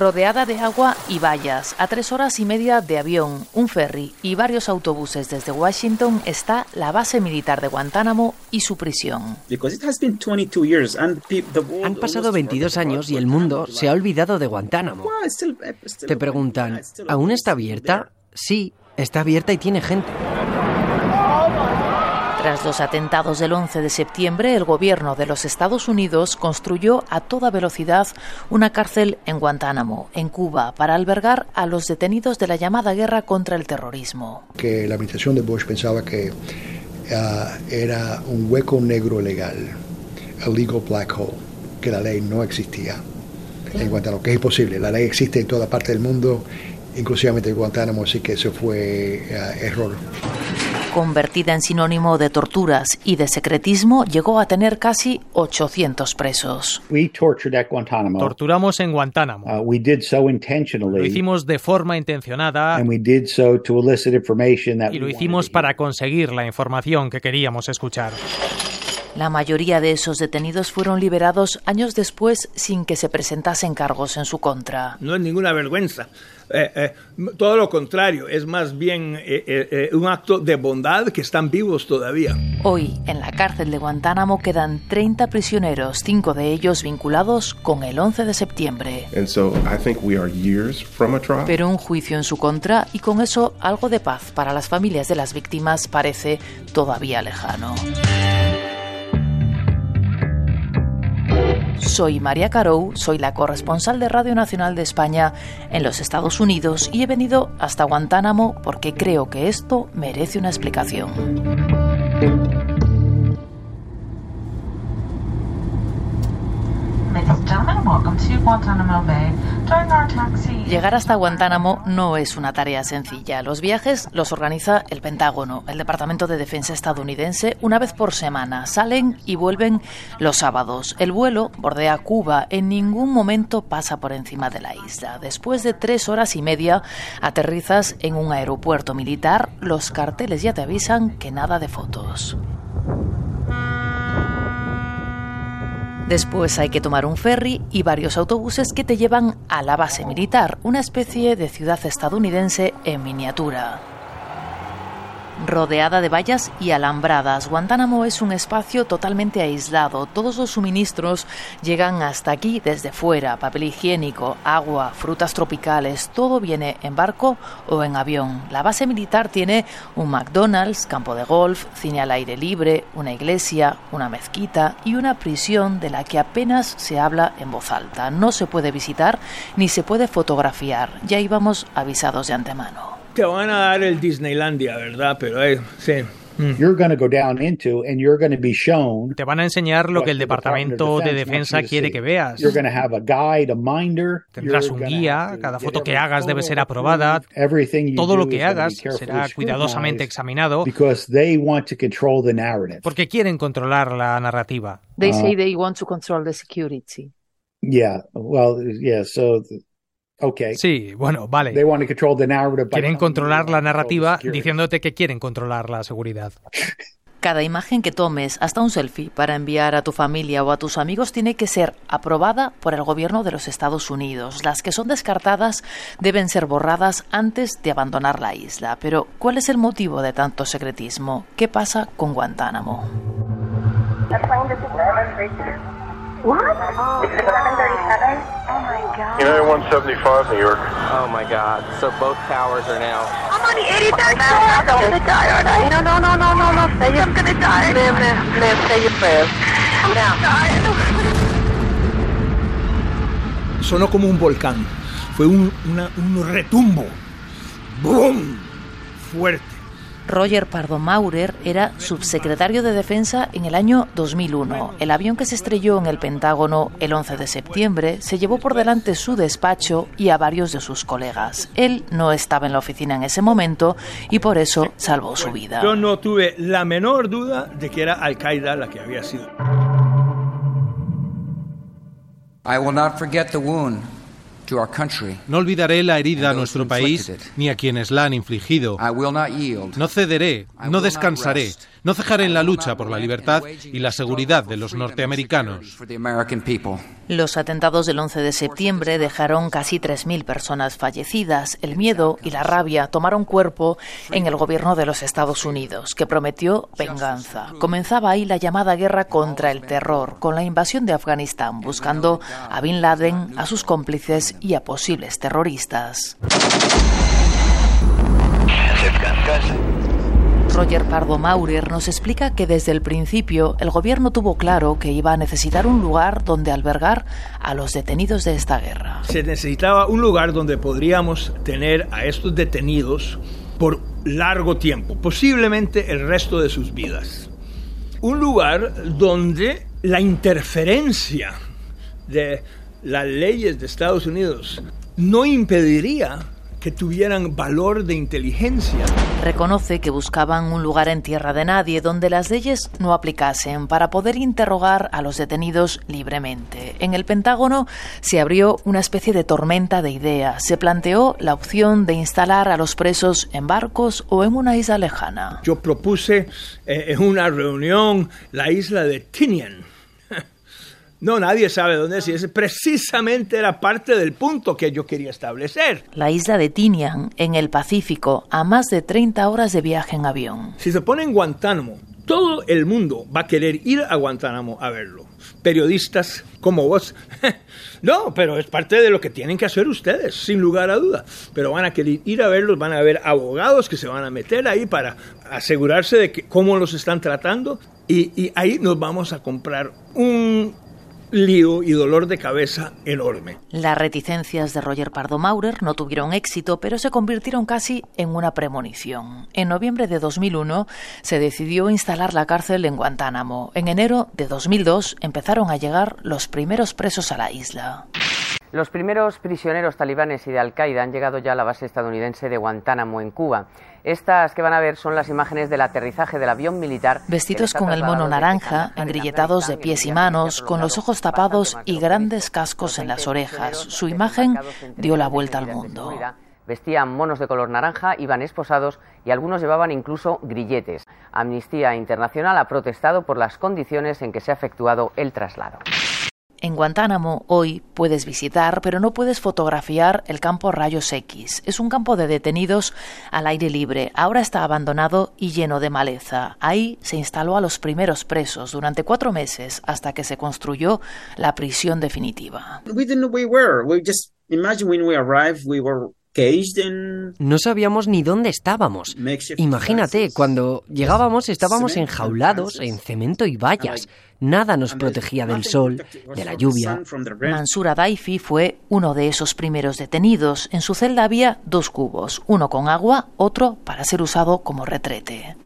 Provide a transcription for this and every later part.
Rodeada de agua y vallas, a tres horas y media de avión, un ferry y varios autobuses desde Washington está la base militar de Guantánamo y su prisión. Han pasado 22 años y el mundo se ha olvidado de Guantánamo. Te preguntan, ¿aún está abierta? Sí, está abierta y tiene gente. Tras los atentados del 11 de septiembre, el gobierno de los Estados Unidos construyó a toda velocidad una cárcel en Guantánamo, en Cuba, para albergar a los detenidos de la llamada guerra contra el terrorismo. Que la administración de Bush pensaba que ah, era un hueco negro legal, a legal black hole, que la ley no existía en Guantánamo, que es imposible. La ley existe en toda parte del mundo, inclusive en Guantánamo, así que eso fue ah, error convertida en sinónimo de torturas y de secretismo, llegó a tener casi 800 presos. Torturamos en Guantánamo. Uh, lo hicimos de forma intencionada y lo hicimos para conseguir la información que queríamos escuchar. La mayoría de esos detenidos fueron liberados años después sin que se presentasen cargos en su contra. No es ninguna vergüenza. Eh, eh, todo lo contrario, es más bien eh, un acto de bondad que están vivos todavía. Hoy, en la cárcel de Guantánamo quedan 30 prisioneros, cinco de ellos vinculados con el 11 de septiembre. Pero un juicio en su contra y con eso algo de paz para las familias de las víctimas parece todavía lejano. Soy María Carou, soy la corresponsal de Radio Nacional de España en los Estados Unidos y he venido hasta Guantánamo porque creo que esto merece una explicación. Llegar hasta Guantánamo no es una tarea sencilla. Los viajes los organiza el Pentágono, el Departamento de Defensa estadounidense, una vez por semana. Salen y vuelven los sábados. El vuelo bordea Cuba. En ningún momento pasa por encima de la isla. Después de tres horas y media, aterrizas en un aeropuerto militar. Los carteles ya te avisan que nada de fotos. Después hay que tomar un ferry y varios autobuses que te llevan a la base militar, una especie de ciudad estadounidense en miniatura rodeada de vallas y alambradas. Guantánamo es un espacio totalmente aislado. Todos los suministros llegan hasta aquí desde fuera. Papel higiénico, agua, frutas tropicales, todo viene en barco o en avión. La base militar tiene un McDonald's, campo de golf, cine al aire libre, una iglesia, una mezquita y una prisión de la que apenas se habla en voz alta. No se puede visitar ni se puede fotografiar. Ya íbamos avisados de antemano te van a dar el Disneylandia, ¿verdad? Pero eh, sí. Mm. Te van a enseñar lo que el Departamento de Defensa quiere que veas. Tendrás un guía, cada foto que hagas debe ser aprobada, todo lo que hagas será cuidadosamente examinado porque quieren controlar la narrativa. They say they want to control the security. Yeah, well, yeah, so Sí, bueno, vale. quieren controlar la narrativa diciéndote que quieren controlar la seguridad. Cada imagen que tomes, hasta un selfie, para enviar a tu familia o a tus amigos tiene que ser aprobada por el gobierno de los Estados Unidos. Las que son descartadas deben ser borradas antes de abandonar la isla. Pero, ¿cuál es el motivo de tanto secretismo? ¿Qué pasa con Guantánamo? What? Oh, it's 1137. Oh my god. United 175, New York. Oh my god. So both towers are now. I'm on the 83rd floor. I'm gonna die, aren't I? No, no, no, no, no, no. Say I'm gonna die. Live, live, live. Say your prayers. I'm now. dying. Sonó como un volcán. Fue un, una, un retumbo. ¡Bum! Fuerte Roger Pardo Maurer era subsecretario de Defensa en el año 2001. El avión que se estrelló en el Pentágono el 11 de septiembre se llevó por delante su despacho y a varios de sus colegas. Él no estaba en la oficina en ese momento y por eso salvó su vida. Yo no tuve la menor duda de que era Al-Qaeda la que había sido. I will not forget the wound no olvidaré la herida a nuestro país ni a quienes la han infligido. No cederé, no descansaré, no cejaré en la lucha por la libertad y la seguridad de los norteamericanos. Los atentados del 11 de septiembre dejaron casi 3.000 personas fallecidas. El miedo y la rabia tomaron cuerpo en el gobierno de los Estados Unidos, que prometió venganza. Comenzaba ahí la llamada guerra contra el terror, con la invasión de Afganistán, buscando a Bin Laden, a sus cómplices y a posibles terroristas. Roger Pardo Maurer nos explica que desde el principio el gobierno tuvo claro que iba a necesitar un lugar donde albergar a los detenidos de esta guerra. Se necesitaba un lugar donde podríamos tener a estos detenidos por largo tiempo, posiblemente el resto de sus vidas. Un lugar donde la interferencia de las leyes de Estados Unidos no impediría que tuvieran valor de inteligencia. Reconoce que buscaban un lugar en tierra de nadie donde las leyes no aplicasen para poder interrogar a los detenidos libremente. En el Pentágono se abrió una especie de tormenta de ideas. Se planteó la opción de instalar a los presos en barcos o en una isla lejana. Yo propuse eh, en una reunión la isla de Tinian no, nadie sabe dónde es y ese precisamente era parte del punto que yo quería establecer. La isla de Tinian, en el Pacífico, a más de 30 horas de viaje en avión. Si se pone en Guantánamo, todo el mundo va a querer ir a Guantánamo a verlo. Periodistas como vos. no, pero es parte de lo que tienen que hacer ustedes, sin lugar a duda. Pero van a querer ir a verlos, van a ver abogados que se van a meter ahí para asegurarse de que, cómo los están tratando. y ahí nos vamos a comprar un lío y dolor de cabeza enorme. Las reticencias de Roger Pardo Maurer no tuvieron éxito, pero se convirtieron casi en una premonición. En noviembre de 2001 se decidió instalar la cárcel en Guantánamo. En enero de 2002 empezaron a llegar los primeros presos a la isla. Los primeros prisioneros talibanes y de Al-Qaeda han llegado ya a la base estadounidense de Guantánamo, en Cuba. Estas que van a ver son las imágenes del aterrizaje del avión militar. Vestidos con el mono naranja, engrilletados de pies y manos, con los ojos tapados y grandes cascos en las orejas. Su imagen dio la vuelta al mundo. Vestían monos de color naranja, iban esposados y algunos llevaban incluso grilletes. Amnistía Internacional ha protestado por las condiciones en que se ha efectuado el traslado. En Guantánamo hoy puedes visitar, pero no puedes fotografiar el campo Rayos X. Es un campo de detenidos al aire libre. Ahora está abandonado y lleno de maleza. Ahí se instaló a los primeros presos durante cuatro meses hasta que se construyó la prisión definitiva. No sabíamos ni dónde estábamos. Imagínate, cuando llegábamos estábamos enjaulados en cemento y vallas. Nada nos protegía del sol, de la lluvia. Mansura Daifi fue uno de esos primeros detenidos. En su celda había dos cubos, uno con agua, otro para ser usado como retrete.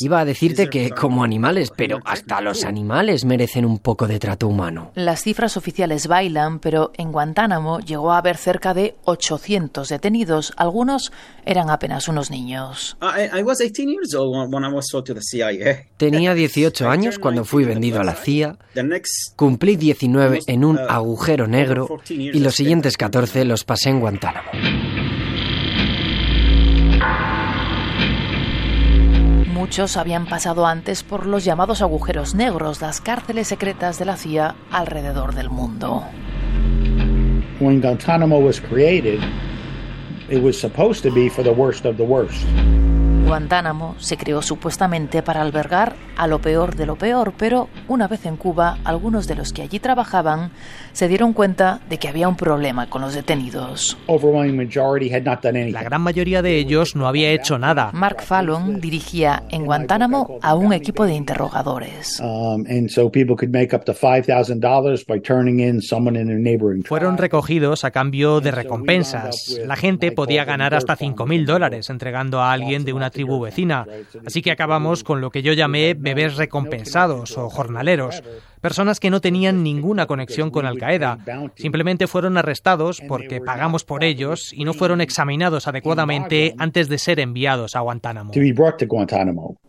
Iba a decirte que como animales, pero hasta los animales merecen un poco de trato humano. Las cifras oficiales bailan, pero en Guantánamo llegó a haber cerca de 800 detenidos. Algunos eran apenas unos niños. Tenía 18 años cuando fui vendido a la CIA. Cumplí 19 en un uh, agujero negro y los siguientes 14 los pasé en Guantánamo. Muchos habían pasado antes por los llamados agujeros negros, las cárceles secretas de la CIA alrededor del mundo. When Guantanamo was created, it was supposed to be for the worst of the worst. Guantánamo se creó supuestamente para albergar a lo peor de lo peor, pero una vez en Cuba, algunos de los que allí trabajaban se dieron cuenta de que había un problema con los detenidos. La gran mayoría de ellos no había hecho nada. Mark Fallon dirigía en Guantánamo a un equipo de interrogadores. Fueron recogidos a cambio de recompensas. La gente podía ganar hasta 5.000 dólares entregando a alguien de una tribu vecina. Así que acabamos con lo que yo llamé bebés recompensados o jornaleros, personas que no tenían ninguna conexión con Al Qaeda. Simplemente fueron arrestados porque pagamos por ellos y no fueron examinados adecuadamente antes de ser enviados a Guantánamo.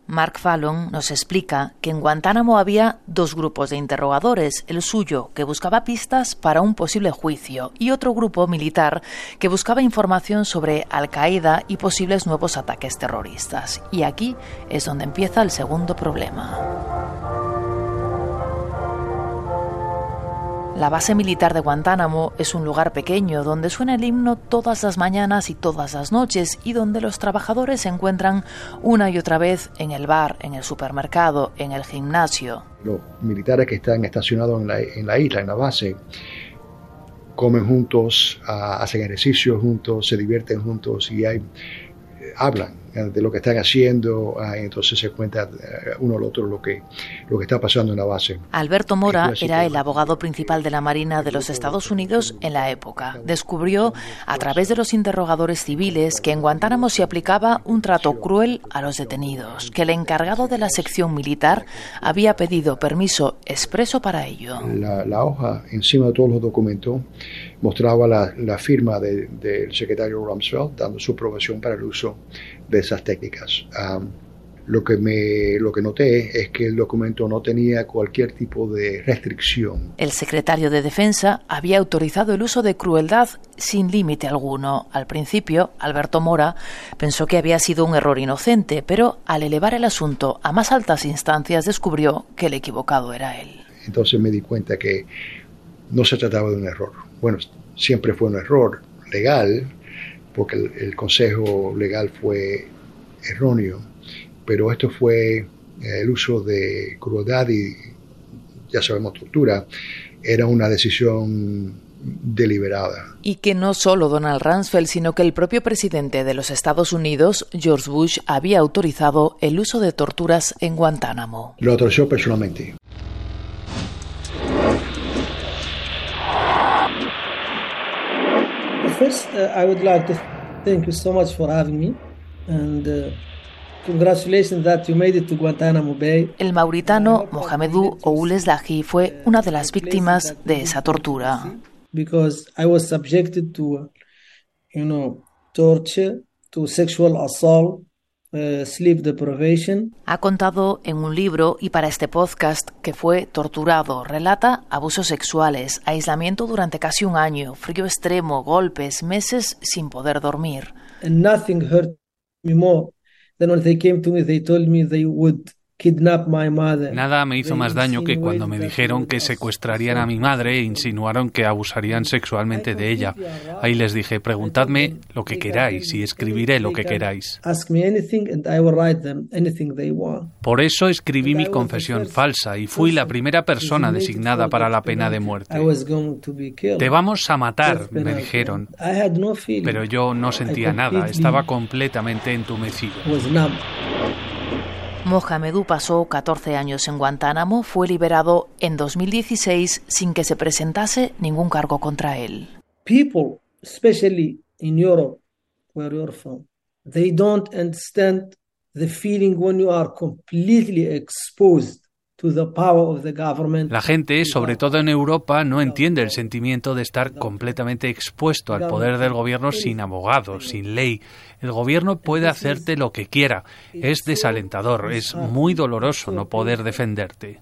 Mark Fallon nos explica que en Guantánamo había dos grupos de interrogadores, el suyo, que buscaba pistas para un posible juicio, y otro grupo militar que buscaba información sobre Al Qaeda y posibles nuevos ataques terroristas. Y aquí es donde empieza el segundo problema. La base militar de Guantánamo es un lugar pequeño donde suena el himno todas las mañanas y todas las noches y donde los trabajadores se encuentran una y otra vez en el bar, en el supermercado, en el gimnasio. Los militares que están estacionados en la, isla, en la base, comen juntos, hacen ejercicio juntos, se divierten juntos y hay, hablan de lo que están haciendo, ah, entonces se cuenta eh, uno al otro lo que, lo que está pasando en la base. Alberto Mora era el abogado principal de la Marina de los Estados Unidos en la época. Descubrió a través de los interrogadores civiles que en Guantánamo se aplicaba un trato cruel a los detenidos, que el encargado de la sección militar había pedido permiso expreso para ello. La, la hoja encima de todos los documentos mostraba la, la firma del secretario Rumsfeld dando su aprobación para el uso de esas técnicas. lo, que me, lo que noté es que el documento no tenía cualquier tipo de restricción. El secretario de Defensa había autorizado el uso de crueldad sin límite alguno. Al principio, Alberto Mora pensó que había sido un error inocente, pero al elevar el asunto a más altas instancias descubrió que el equivocado era él. Entonces me di cuenta que no se trataba de un error. Bueno, siempre fue un error legal, porque el, consejo legal fue erróneo, pero esto fue eh, el uso de crueldad y ya sabemos tortura, era una decisión deliberada. Y que no solo Donald Rumsfeld, sino que el propio presidente de los Estados Unidos, George Bush, había autorizado el uso de torturas en Guantánamo. Lo autorizó personalmente. First, uh, I would like to thank you so much for having me and uh, congratulations that you made it to Guantanamo Bay. El mauritano Mohamedou Oules Lahi fue una de las víctimas de esa tortura. Because I was subjected to, you know, torture, to sexual assault. Ha contado en un libro y para este podcast que fue torturado. Relata abusos sexuales, aislamiento durante casi un año, frío extremo, golpes, meses sin poder dormir. And nothing hurt me more than when they came to me, they told me they would Nada me hizo más daño que cuando me dijeron que secuestrarían a mi madre e insinuaron que abusarían sexualmente de ella. Ahí les dije, preguntadme lo que queráis y escribiré lo que queráis. Por eso escribí mi confesión falsa y fui la primera persona designada para la pena de muerte. Te vamos a matar, me dijeron. Pero yo no sentía nada, estaba completamente entumecido. Mohamedou pasó 14 años en Guantánamo, fue liberado en 2016 sin que se presentase ningún cargo contra él. People, especially in Europe, where you're from, they don't understand the feeling when you are completely exposed la gente, sobre todo en Europa, no entiende el sentimiento de estar completamente expuesto al poder del gobierno sin abogado, sin ley. El gobierno puede hacerte lo que quiera. Es desalentador, es muy doloroso no poder defenderte.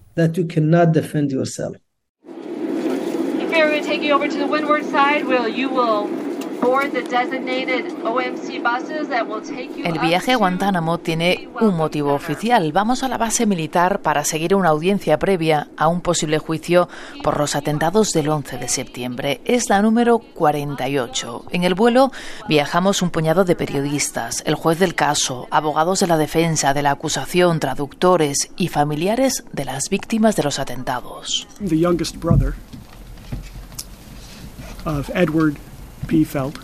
El viaje a Guantánamo tiene un motivo oficial. Vamos a la base militar para seguir una audiencia previa a un posible juicio por los atentados del 11 de septiembre. Es la número 48. En el vuelo viajamos un puñado de periodistas, el juez del caso, abogados de la defensa, de la acusación, traductores y familiares de las víctimas de los atentados. Edward P. Felt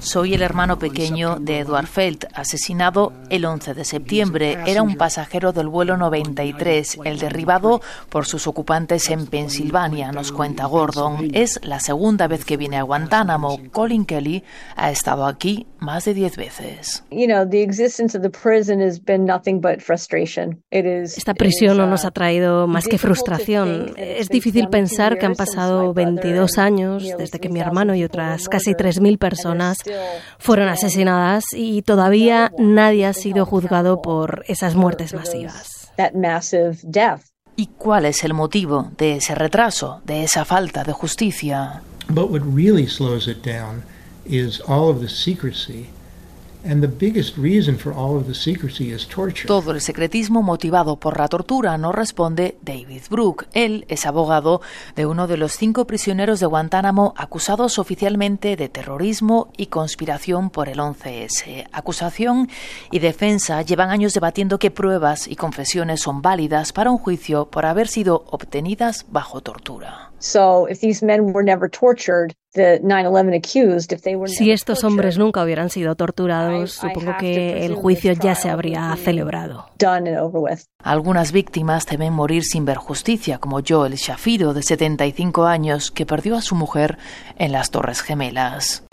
Soy el hermano pequeño de Edward Felt, asesinado el 11 de septiembre. Era un pasajero del vuelo 93, el derribado por sus ocupantes en Pensilvania, nos cuenta Gordon. Es la segunda vez que viene a Guantánamo. Colin Kelly ha estado aquí más de 10 veces. Esta prisión no nos ha traído más que frustración. Es difícil pensar que han pasado 22 años desde que mi hermano y otras casi 3.000 personas fueron asesinadas y todavía nadie ha sido juzgado por esas muertes masivas. ¿Y cuál es el motivo de ese retraso, de esa falta de justicia? But what really slows it down is all of the secrecy todo el secretismo motivado por la tortura no responde David Brook. Él es abogado de uno de los cinco prisioneros de Guantánamo acusados oficialmente de terrorismo y conspiración por el 11S. Acusación y defensa llevan años debatiendo qué pruebas y confesiones son válidas para un juicio por haber sido obtenidas bajo tortura. Si estos hombres nunca hubieran sido torturados, supongo que el juicio ya se habría celebrado. Algunas víctimas temen morir sin ver justicia, como Joel Shafiro, de 75 años, que perdió a su mujer en las Torres Gemelas.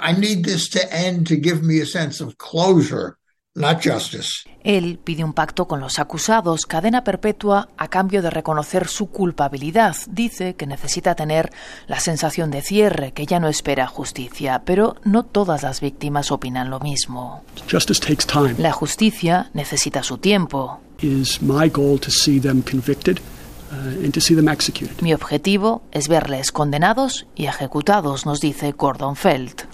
Él pide un pacto con los acusados, cadena perpetua, a cambio de reconocer su culpabilidad. Dice que necesita tener la sensación de cierre, que ya no espera justicia, pero no todas las víctimas opinan lo mismo. La justicia necesita su tiempo. Mi objetivo es verles condenados y ejecutados, nos dice Gordon Felt.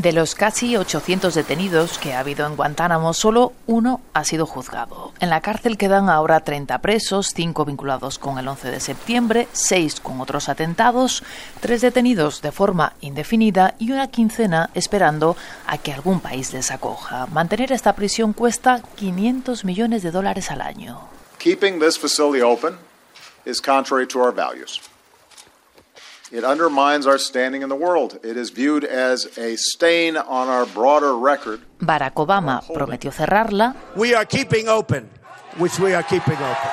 De los casi 800 detenidos que ha habido en Guantánamo, solo uno ha sido juzgado. En la cárcel quedan ahora 30 presos, 5 vinculados con el 11 de septiembre, 6 con otros atentados, 3 detenidos de forma indefinida y una quincena esperando a que algún país les acoja. Mantener esta prisión cuesta 500 millones de dólares al año. Keeping this facility open is contrary to our values. It undermines our standing in the world. It is viewed as a stain on our broader record. Barack Obama prometió cerrarla. We are keeping open, which we are keeping open.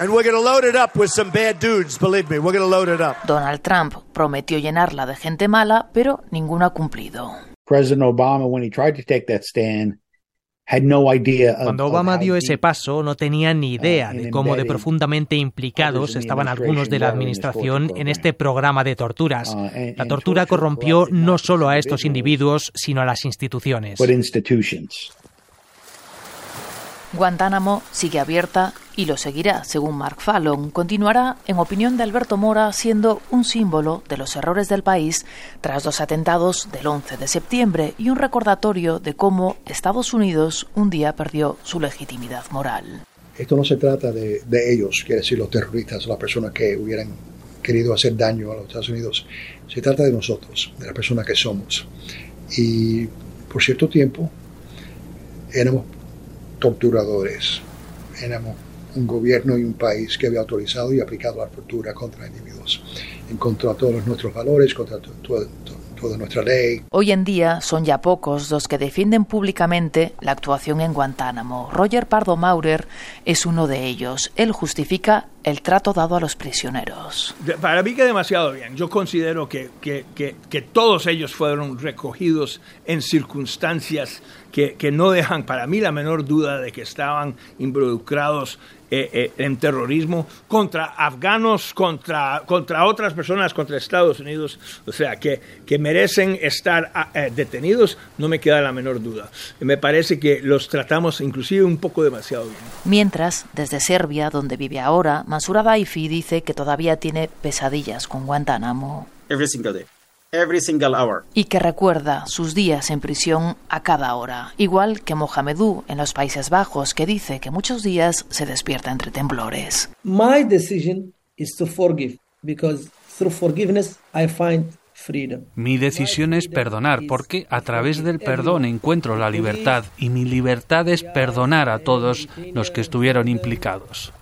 And we're going to load it up with some bad dudes, believe me, we're going to load it up. Donald Trump prometió llenarla de gente mala, pero ninguno ha cumplido. President Obama, when he tried to take that stand, cuando Obama dio ese paso, no tenía ni uh, idea de cómo de profundamente implicados estaban algunos de la administración en este programa de torturas. Uh, la tortura corrompió no solo a estos individuos, sino a las instituciones. Guantánamo sigue abierta y lo seguirá, según Mark Fallon. Continuará, en opinión de Alberto Mora, siendo un símbolo de los errores del país tras los atentados del 11 de septiembre y un recordatorio de cómo Estados Unidos un día perdió su legitimidad moral. Esto no se trata de, ellos, quiere decir los terroristas, las personas que hubieran querido hacer daño a los Estados Unidos. Se trata de nosotros, de las personas que somos. Y por cierto tiempo éramos torturadores. Éramos un gobierno y un país que había autorizado y aplicado la tortura contra individuos, en contra de todos nuestros valores, contra todo, toda nuestra ley. Hoy en día son ya pocos los que defienden públicamente la actuación en Guantánamo. Roger Pardo Maurer es uno de ellos. Él justifica el trato dado a los prisioneros. Para mí que demasiado bien. Yo considero que, que, que, todos ellos fueron recogidos en circunstancias que, no dejan para mí la menor duda de que estaban involucrados eh, eh, en terrorismo contra afganos, contra, contra otras personas, contra Estados Unidos, o sea, que, que merecen estar ah, eh, detenidos, no me queda la menor duda. Me parece que los tratamos inclusive un poco demasiado bien. Mientras, desde Serbia, donde vive ahora, Mansura Daifi dice que todavía tiene pesadillas con Guantánamo. Every single day. Every single hour. Y que recuerda sus días en prisión a cada hora, igual que Mohamedou en los Países Bajos, que dice que muchos días se despierta entre temblores. My decision is to forgive because through forgiveness I find freedom. Mi decisión es perdonar porque a través del perdón encuentro la libertad y mi libertad es perdonar a todos los que estuvieron implicados.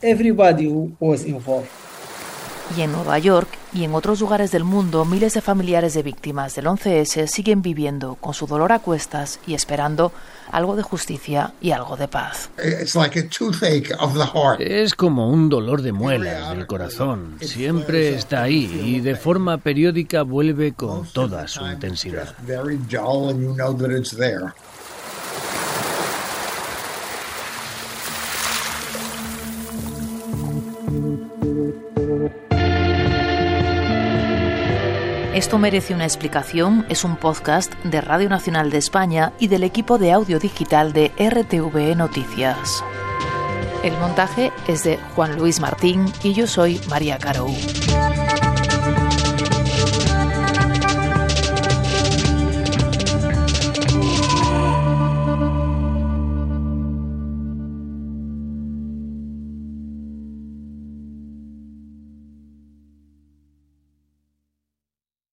Y en Nueva York y en otros lugares del mundo, miles de familiares de víctimas del 11S siguen viviendo con su dolor a cuestas y esperando algo de justicia y algo de paz. Es como un dolor de muelas del corazón. Siempre está ahí y de forma periódica vuelve con toda su intensidad. Esto merece una explicación es un podcast de Radio Nacional de España y del equipo de audio digital de RTV Noticias. El montaje es de Juan Luis Martín y yo soy María Carou.